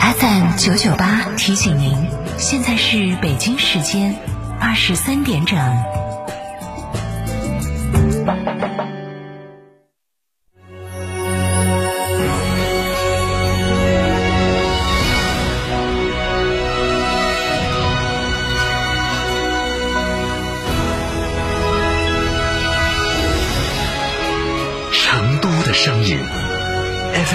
FM 九九八提醒您，现在是北京时间二十三点整。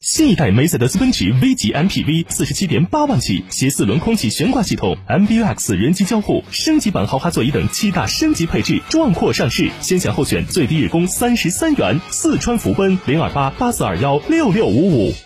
新一代梅赛德斯奔驰 V 级 MPV 四十七点八万起，携四轮空气悬挂系统、MBUX 人机交互、升级版豪华座椅等七大升级配置，壮阔上市，先享后选最低日供三十三元。四川福奔零二八八四二幺六六五五。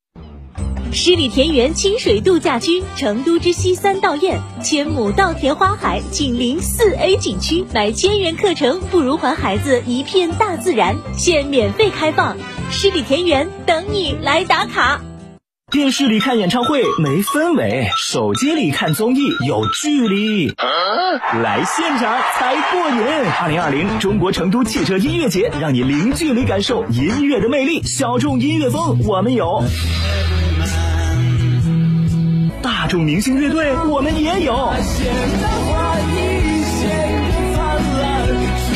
十里田园清水度假区，成都之西三道堰，千亩稻田花海，紧邻四 A 景区。买千元课程，不如还孩子一片大自然。现免费开放，十里田园等你来打卡。电视里看演唱会没氛围，手机里看综艺有距离，来现场才过瘾！二零二零中国成都汽车音乐节，让你零距离感受音乐的魅力。小众音乐风我们有，大众明星乐队我们也有。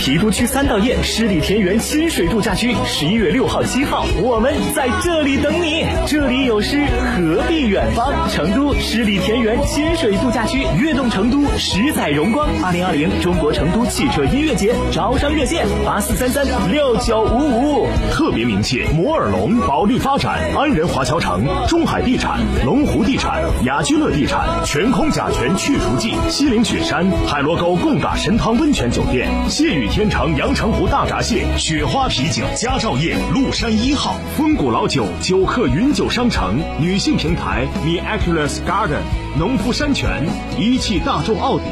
郫都区三道堰十里田园亲水度假区，十一月六号、七号，我们在这里等你。这里有诗，何必远方？成都十里田园亲水度假区，跃动成都，十载荣光。二零二零中国成都汽车音乐节招商热线：八四三三六九五五。特别鸣谢摩尔龙、保利发展、安仁华侨城、中海地产、龙湖地产、雅居乐地产、全空甲醛去除剂、西岭雪山、海螺沟贡嘎神汤温泉酒店、谢雨天成阳澄湖大闸蟹、雪花啤酒、佳兆业麓山一号、风谷老酒、酒客云酒商城、女性平台 Miraculous Garden、农夫山泉、一汽大众奥迪。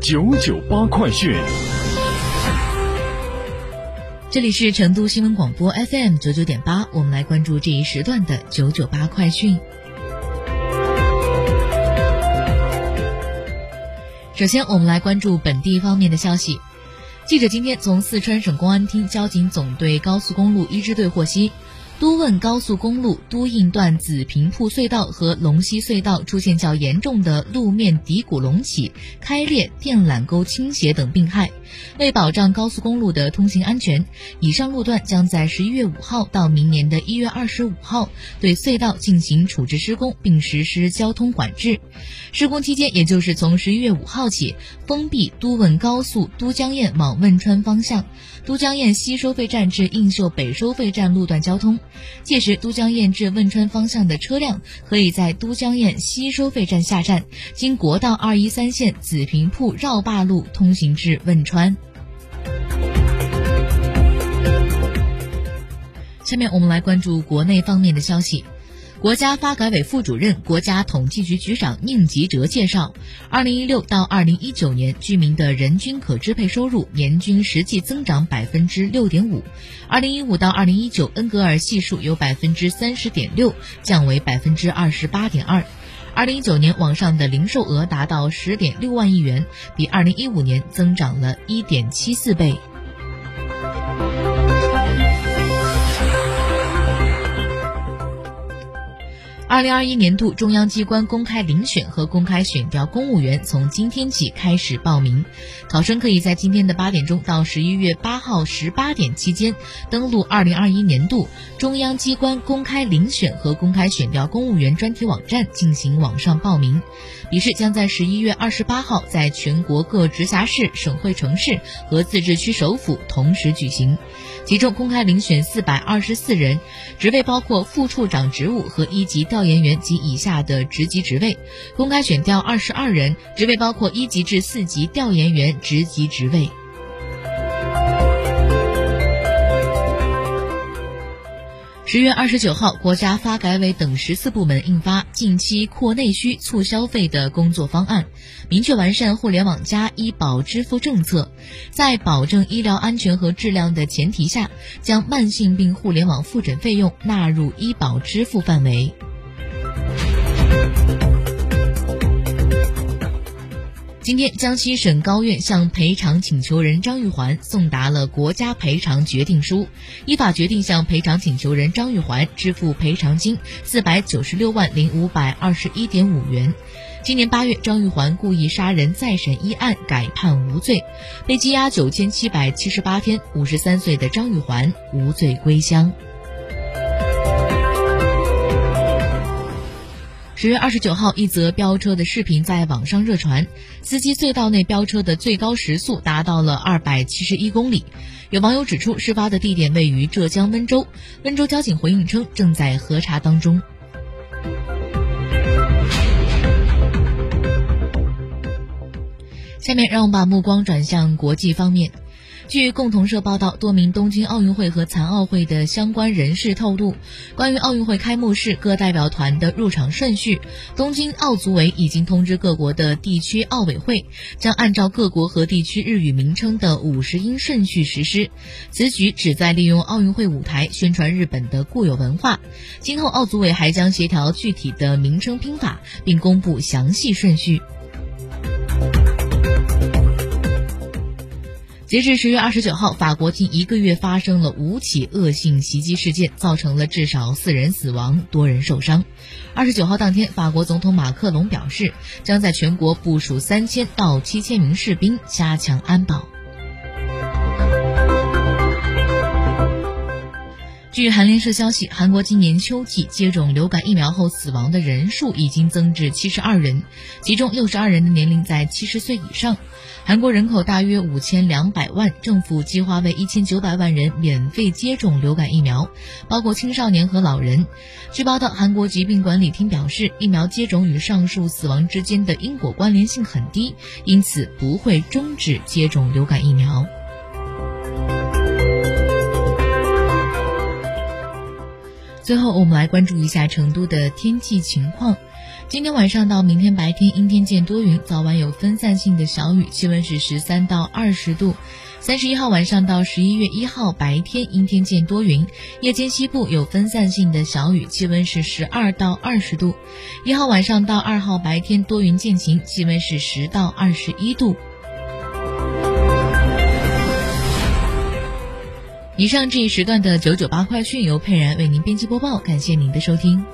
九九八快讯。这里是成都新闻广播 FM 九九点八，我们来关注这一时段的九九八快讯。首先，我们来关注本地方面的消息。记者今天从四川省公安厅交警总队高速公路一支队获悉，都汶高速公路都应段紫坪铺隧道和龙溪隧道出现较严重的路面底谷隆起、开裂、电缆沟倾斜等病害。为保障高速公路的通行安全，以上路段将在十一月五号到明年的一月二十五号对隧道进行处置施工，并实施交通管制。施工期间，也就是从十一月五号起，封闭都汶高速都江堰往汶川方向、都江堰西收费站至映秀北收费站路段交通。届时，都江堰至汶川方向的车辆可以在都江堰西收费站下站，经国道二一三线紫坪铺绕坝路通行至汶川。下面我们来关注国内方面的消息。国家发改委副主任、国家统计局局长宁吉喆介绍，二零一六到二零一九年居民的人均可支配收入年均实际增长百分之六点五，二零一五到二零一九恩格尔系数由百分之三十点六降为百分之二十八点二，二零一九年网上的零售额达到十点六万亿元，比二零一五年增长了一点七四倍。二零二一年度中央机关公开遴选和公开选调公务员从今天起开始报名，考生可以在今天的八点钟到十一月八号十八点期间登录二零二一年度中央机关公开遴选和公开选调公务员专题网站进行网上报名。笔试将在十一月二十八号在全国各直辖市、省会城市和自治区首府同时举行。其中公开遴选四百二十四人，职位包括副处长职务和一级调研员及以下的职级职位；公开选调二十二人，职位包括一级至四级调研员职级职位。十月二十九号，国家发改委等十四部门印发近期扩内需促消费的工作方案，明确完善“互联网加”医保支付政策，在保证医疗安全和质量的前提下，将慢性病互联网复诊费用纳入医保支付范围。今天，江西省高院向赔偿请求人张玉环送达了国家赔偿决定书，依法决定向赔偿请求人张玉环支付赔偿金四百九十六万零五百二十一点五元。今年八月，张玉环故意杀人再审一案改判无罪，被羁押九千七百七十八天。五十三岁的张玉环无罪归乡。十月二十九号，一则飙车的视频在网上热传，司机隧道内飙车的最高时速达到了二百七十一公里。有网友指出，事发的地点位于浙江温州。温州交警回应称，正在核查当中。下面让我们把目光转向国际方面。据共同社报道，多名东京奥运会和残奥会的相关人士透露，关于奥运会开幕式各代表团的入场顺序，东京奥组委已经通知各国的地区奥委会，将按照各国和地区日语名称的五十音顺序实施。此举旨在利用奥运会舞台宣传日本的固有文化。今后奥组委还将协调具体的名称拼法，并公布详细顺序。截至十月二十九号，法国近一个月发生了五起恶性袭击事件，造成了至少四人死亡，多人受伤。二十九号当天，法国总统马克龙表示，将在全国部署三千到七千名士兵，加强安保。据韩联社消息，韩国今年秋季接种流感疫苗后死亡的人数已经增至七十二人，其中六十二人的年龄在七十岁以上。韩国人口大约五千两百万，政府计划为一千九百万人免费接种流感疫苗，包括青少年和老人。据报道，韩国疾病管理厅表示，疫苗接种与上述死亡之间的因果关联性很低，因此不会终止接种流感疫苗。最后，我们来关注一下成都的天气情况。今天晚上到明天白天，阴天见多云，早晚有分散性的小雨，气温是十三到二十度。三十一号晚上到十一月一号白天，阴天见多云，夜间西部有分散性的小雨，气温是十二到二十度。一号晚上到二号白天多云见晴，气温是十到二十一度。以上这一时段的九九八快讯由佩然为您编辑播报，感谢您的收听。